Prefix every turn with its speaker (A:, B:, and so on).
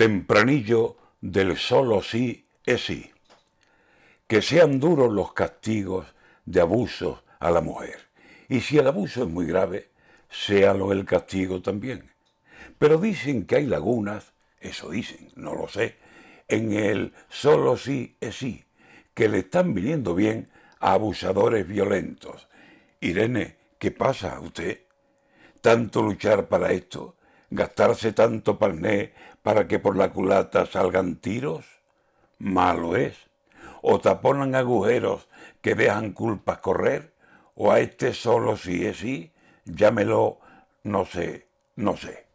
A: Tempranillo del solo sí es sí. Que sean duros los castigos de abusos a la mujer. Y si el abuso es muy grave, séalo el castigo también. Pero dicen que hay lagunas, eso dicen, no lo sé, en el solo sí es sí, que le están viniendo bien a abusadores violentos. Irene, ¿qué pasa a usted? ¿Tanto luchar para esto? ¿Gastarse tanto parné para que por la culata salgan tiros? Malo es. O taponan agujeros que dejan culpas correr, o a este solo sí es sí, llámelo, no sé, no sé.